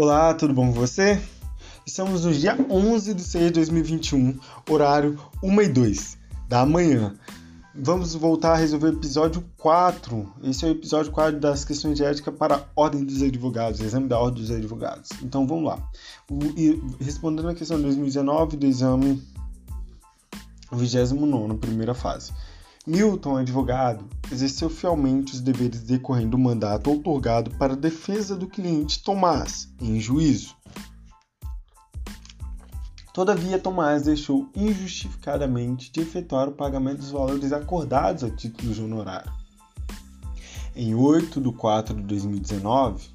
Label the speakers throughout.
Speaker 1: Olá, tudo bom com você? Estamos no dia 11 de 6 de 2021, horário 1 e 2 da manhã. Vamos voltar a resolver o episódio 4. Esse é o episódio 4 das questões de ética para a Ordem dos Advogados, exame da Ordem dos Advogados. Então vamos lá. O, e, respondendo a questão de 2019 do exame 29, primeira fase. Milton, advogado, exerceu fielmente os deveres decorrendo do mandato outorgado para defesa do cliente Tomás, em juízo. Todavia, Tomás deixou injustificadamente de efetuar o pagamento dos valores acordados a título de honorário. Em 8 de 4 de 2019,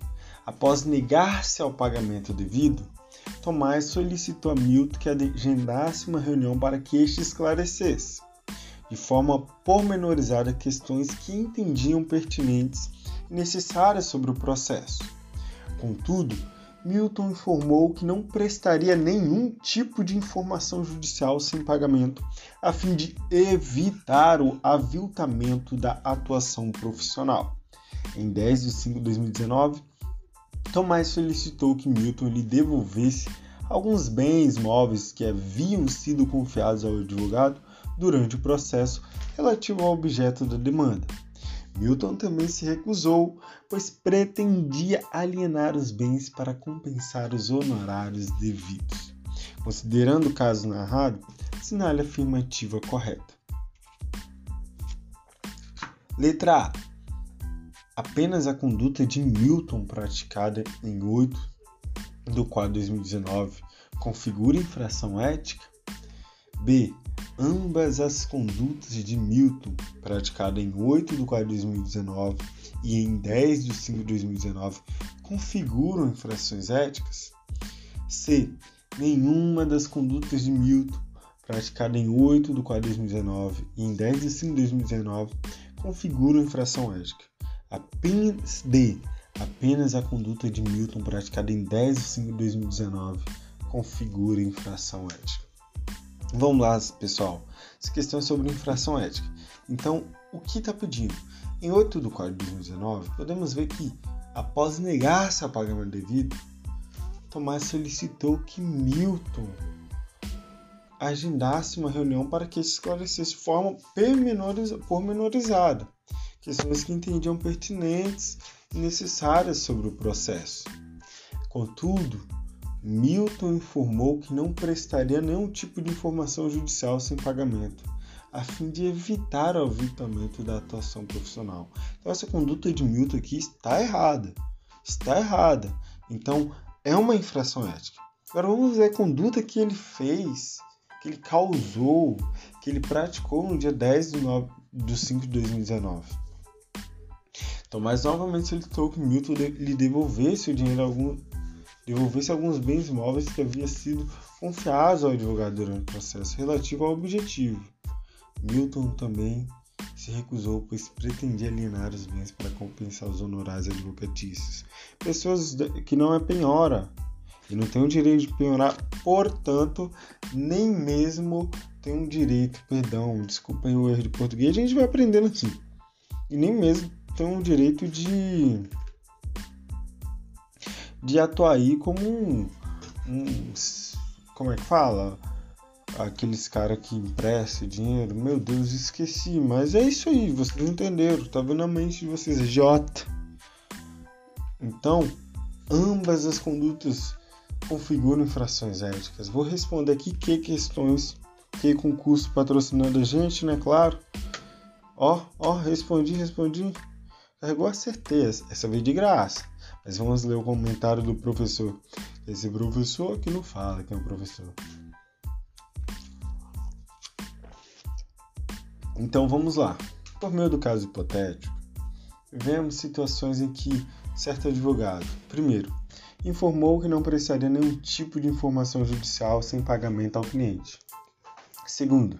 Speaker 1: após negar-se ao pagamento devido, Tomás solicitou a Milton que agendasse uma reunião para que este esclarecesse de forma pormenorizada questões que entendiam pertinentes e necessárias sobre o processo. Contudo, Milton informou que não prestaria nenhum tipo de informação judicial sem pagamento, a fim de evitar o aviltamento da atuação profissional. Em 10 de 5 de 2019, Tomás solicitou que Milton lhe devolvesse alguns bens móveis que haviam sido confiados ao advogado durante o processo relativo ao objeto da demanda. Milton também se recusou, pois pretendia alienar os bens para compensar os honorários devidos. Considerando o caso narrado, assinale a afirmativa correta. Letra A. Apenas a conduta de Milton praticada em 8 do quadro 2019 configura infração ética? B ambas as condutas de Milton, praticadas em 8 de 4 de 2019 e em 10 de 5 de 2019, configuram infrações éticas? C. Nenhuma das condutas de Milton, praticada em 8 de 4 de 2019 e em 10 de 5 de 2019, configuram infração ética. Apenas D. Apenas a conduta de Milton praticada em 10 de 5 de 2019 configura infração ética. Vamos lá, pessoal. Essa questão é sobre infração ética. Então, o que está pedindo? Em 8 de 4 de 2019, podemos ver que, após negar-se a pagamento devido, Tomás solicitou que Milton agendasse uma reunião para que esclarecesse de forma pormenorizada questões que entendiam pertinentes e necessárias sobre o processo. Contudo, Milton informou que não prestaria nenhum tipo de informação judicial sem pagamento, a fim de evitar o aviltamento da atuação profissional. Então, essa conduta de Milton aqui está errada. Está errada. Então, é uma infração ética. Agora, vamos ver a conduta que ele fez, que ele causou, que ele praticou no dia 10 de, 9, de 5 de 2019. Então, mais novamente solicitou que Milton lhe devolvesse o dinheiro algum, devolvesse alguns bens móveis que haviam sido confiados ao advogado durante o processo relativo ao objetivo. Milton também se recusou, pois pretendia alienar os bens para compensar os honorários advocatícios. Pessoas que não é penhora e não tem o direito de penhorar, portanto, nem mesmo tem um direito, perdão, desculpem o erro de português, a gente vai aprendendo assim. E nem mesmo tem um direito de de atuar aí como um, um como é que fala? Aqueles caras que emprestam dinheiro, meu Deus, esqueci, mas é isso aí, vocês entenderam, tá vendo a mente de vocês, J. Então, ambas as condutas configuram infrações éticas. Vou responder aqui que questões, que concurso patrocinando a gente, né? Claro. Ó, ó, respondi, respondi. Carregou, acertei. Essa veio de graça. Mas vamos ler o comentário do professor. Esse professor que não fala que é um professor. Então vamos lá. Por meio do caso hipotético, vemos situações em que certo advogado, primeiro, informou que não prestaria nenhum tipo de informação judicial sem pagamento ao cliente. Segundo,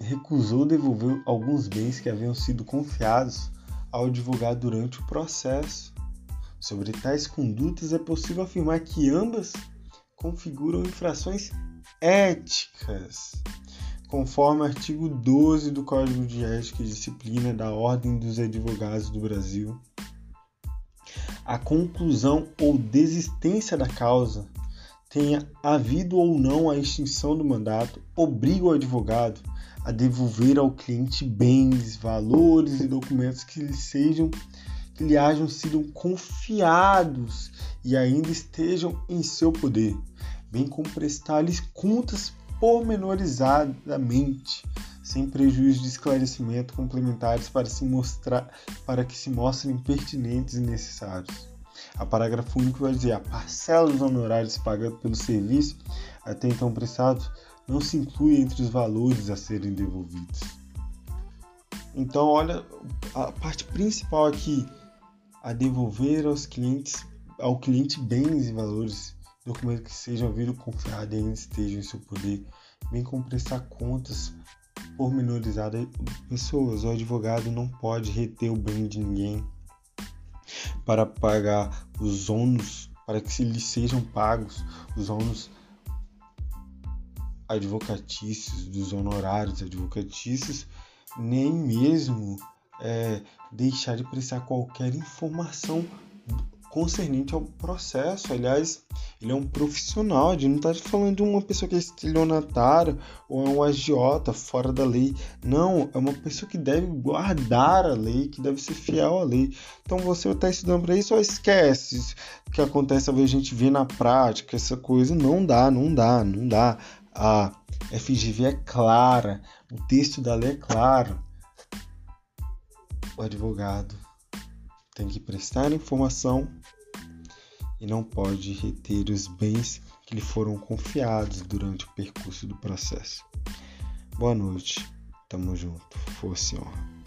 Speaker 1: recusou devolver alguns bens que haviam sido confiados ao advogado durante o processo. Sobre tais condutas, é possível afirmar que ambas configuram infrações éticas, conforme o artigo 12 do Código de Ética e Disciplina da Ordem dos Advogados do Brasil. a conclusão ou desistência da causa, tenha havido ou não a extinção do mandato, obriga o advogado a devolver ao cliente bens, valores e documentos que lhe sejam lhe hajam sido confiados e ainda estejam em seu poder, bem como prestar-lhes contas pormenorizadamente, sem prejuízo de esclarecimento complementares para, se mostrar, para que se mostrem pertinentes e necessários. A parágrafo único vai dizer a parcela dos honorários pagados pelo serviço até então prestado não se inclui entre os valores a serem devolvidos. Então, olha, a parte principal aqui, a devolver aos clientes, ao cliente bens e valores, documentos que sejam havido confiado e ainda estejam em seu poder, bem como prestar contas pormenorizadas pessoas. O advogado não pode reter o bem de ninguém para pagar os ônus, para que se lhe sejam pagos os ônus advocatícios, dos honorários advocatícios, nem mesmo é, deixar de prestar qualquer informação concernente ao processo. Aliás, ele é um profissional, a gente não está falando de uma pessoa que é estelionatária ou é um agiota fora da lei. Não, é uma pessoa que deve guardar a lei, que deve ser fiel à lei. Então você está estudando para isso, só esquece o que acontece, a gente vê na prática, essa coisa. Não dá, não dá, não dá. A FGV é clara, o texto da lei é claro. O advogado tem que prestar informação e não pode reter os bens que lhe foram confiados durante o percurso do processo. Boa noite, tamo junto, força e honra.